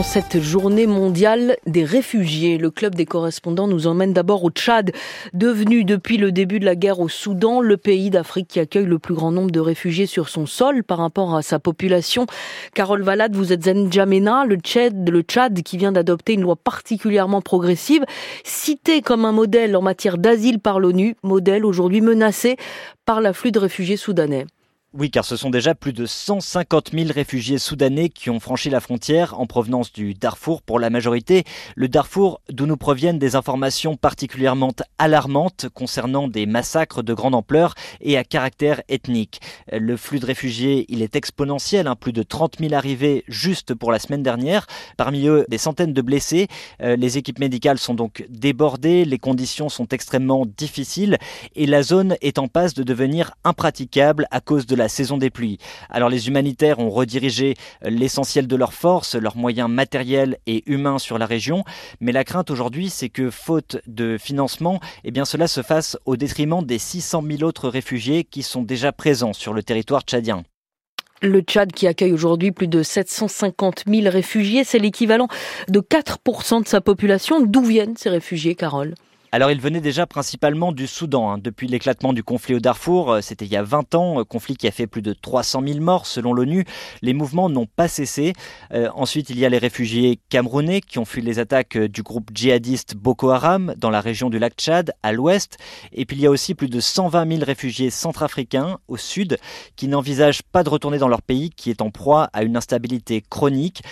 En cette journée mondiale des réfugiés, le club des correspondants nous emmène d'abord au Tchad, devenu depuis le début de la guerre au Soudan le pays d'Afrique qui accueille le plus grand nombre de réfugiés sur son sol par rapport à sa population. Carole Valade, vous êtes N'Djamena, le Tchad, le Tchad qui vient d'adopter une loi particulièrement progressive, cité comme un modèle en matière d'asile par l'ONU, modèle aujourd'hui menacé par l'afflux de réfugiés soudanais. Oui, car ce sont déjà plus de 150 000 réfugiés soudanais qui ont franchi la frontière en provenance du Darfour pour la majorité. Le Darfour, d'où nous proviennent des informations particulièrement alarmantes concernant des massacres de grande ampleur et à caractère ethnique. Le flux de réfugiés, il est exponentiel, hein, plus de 30 000 arrivées juste pour la semaine dernière. Parmi eux, des centaines de blessés. Euh, les équipes médicales sont donc débordées, les conditions sont extrêmement difficiles et la zone est en passe de devenir impraticable à cause de la saison des pluies. Alors les humanitaires ont redirigé euh, l'essentiel de leurs forces, leurs moyens matériels et humains sur la région, mais la crainte aujourd'hui c'est que faute de financement, eh bien cela se fasse au détriment des 600 000 autres réfugiés qui sont déjà présents sur le territoire tchadien. Le Tchad qui accueille aujourd'hui plus de 750 000 réfugiés, c'est l'équivalent de 4% de sa population. D'où viennent ces réfugiés, Carole? Alors il venait déjà principalement du Soudan. Hein. Depuis l'éclatement du conflit au Darfour, euh, c'était il y a 20 ans, euh, conflit qui a fait plus de 300 000 morts selon l'ONU, les mouvements n'ont pas cessé. Euh, ensuite il y a les réfugiés camerounais qui ont fui les attaques du groupe djihadiste Boko Haram dans la région du lac Tchad à l'ouest. Et puis il y a aussi plus de 120 000 réfugiés centrafricains au sud qui n'envisagent pas de retourner dans leur pays qui est en proie à une instabilité chronique.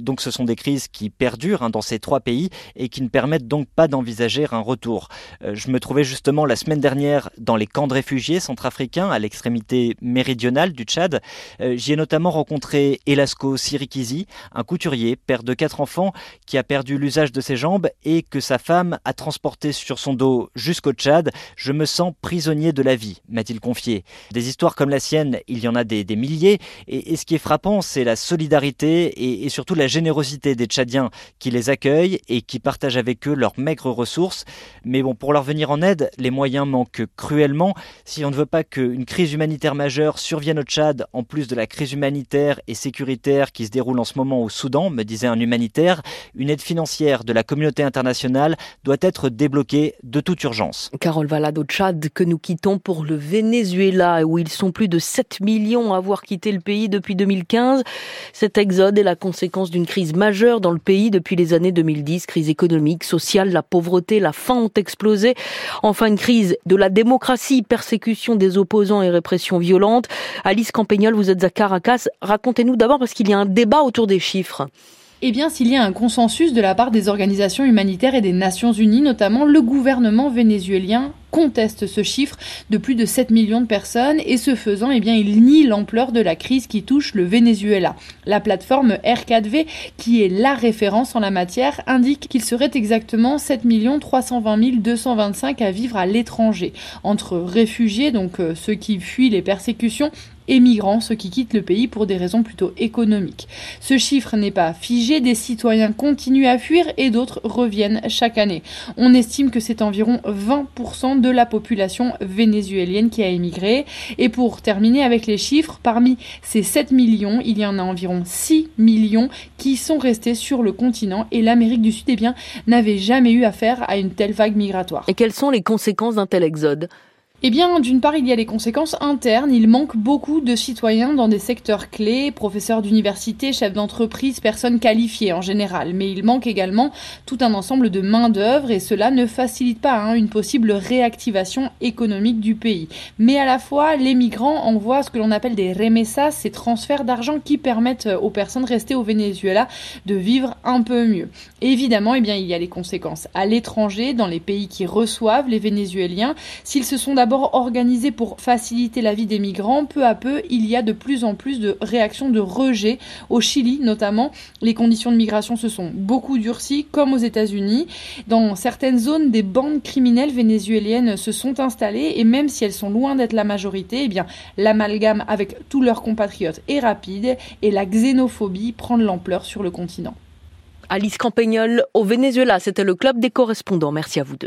donc ce sont des crises qui perdurent hein, dans ces trois pays et qui ne permettent donc pas d'envisager un retour euh, je me trouvais justement la semaine dernière dans les camps de réfugiés centrafricains à l'extrémité méridionale du Tchad. Euh, j'y ai notamment rencontré Elasco Sirikizi, un couturier, père de quatre enfants, qui a perdu l'usage de ses jambes et que sa femme a transporté sur son dos jusqu'au Tchad. Je me sens prisonnier de la vie, m'a-t-il confié. Des histoires comme la sienne, il y en a des, milliers. Et, ce qui est frappant, c'est la solidarité et, et surtout la générosité des Tchadiens qui les accueillent et qui partagent avec eux leurs maigres ressources. Mais bon, pour leur venir en aide, les moyens manquent cruellement. Si on ne veut pas qu'une crise humanitaire majeure survienne au Tchad, en plus de la crise humanitaire et sécuritaire qui se déroule en ce moment au Soudan, me disait un humanitaire, une aide financière de la communauté internationale doit être débloquée de toute urgence. Carole Valade au Tchad, que nous quittons pour le Venezuela, où ils sont plus de 7 millions à avoir quitté le pays depuis 2015. Cet exode est la conséquence d'une crise majeure dans le pays depuis les années 2010, crise économique, sociale, la pauvreté, la faim explosé. Enfin, une crise de la démocratie, persécution des opposants et répression violente. Alice Campagnol, vous êtes à Caracas. Racontez-nous d'abord parce qu'il y a un débat autour des chiffres. Eh bien, s'il y a un consensus de la part des organisations humanitaires et des Nations Unies, notamment le gouvernement vénézuélien conteste ce chiffre de plus de 7 millions de personnes et ce faisant, eh bien, il nie l'ampleur de la crise qui touche le Venezuela. La plateforme R4V, qui est la référence en la matière, indique qu'il serait exactement 7 320 225 à vivre à l'étranger, entre réfugiés, donc euh, ceux qui fuient les persécutions, et migrants, ceux qui quittent le pays pour des raisons plutôt économiques. Ce chiffre n'est pas figé, des citoyens continuent à fuir et d'autres reviennent chaque année. On estime que c'est environ 20% de la population vénézuélienne qui a émigré. Et pour terminer avec les chiffres, parmi ces 7 millions, il y en a environ 6 millions qui sont restés sur le continent et l'Amérique du Sud eh bien, n'avait jamais eu affaire à une telle vague migratoire. Et quelles sont les conséquences d'un tel exode? Eh bien, d'une part, il y a les conséquences internes. Il manque beaucoup de citoyens dans des secteurs clés, professeurs d'université, chefs d'entreprise, personnes qualifiées en général. Mais il manque également tout un ensemble de main-d'œuvre et cela ne facilite pas hein, une possible réactivation économique du pays. Mais à la fois, les migrants envoient ce que l'on appelle des remessas, ces transferts d'argent qui permettent aux personnes restées au Venezuela de vivre un peu mieux. évidemment, eh bien, il y a les conséquences à l'étranger, dans les pays qui reçoivent les Vénézuéliens. S'ils se sont d'abord organisé pour faciliter la vie des migrants, peu à peu, il y a de plus en plus de réactions de rejet. Au Chili, notamment, les conditions de migration se sont beaucoup durcies, comme aux États-Unis. Dans certaines zones, des bandes criminelles vénézuéliennes se sont installées et même si elles sont loin d'être la majorité, eh bien, l'amalgame avec tous leurs compatriotes est rapide et la xénophobie prend de l'ampleur sur le continent. Alice Campagnol au Venezuela, c'était le club des correspondants. Merci à vous deux.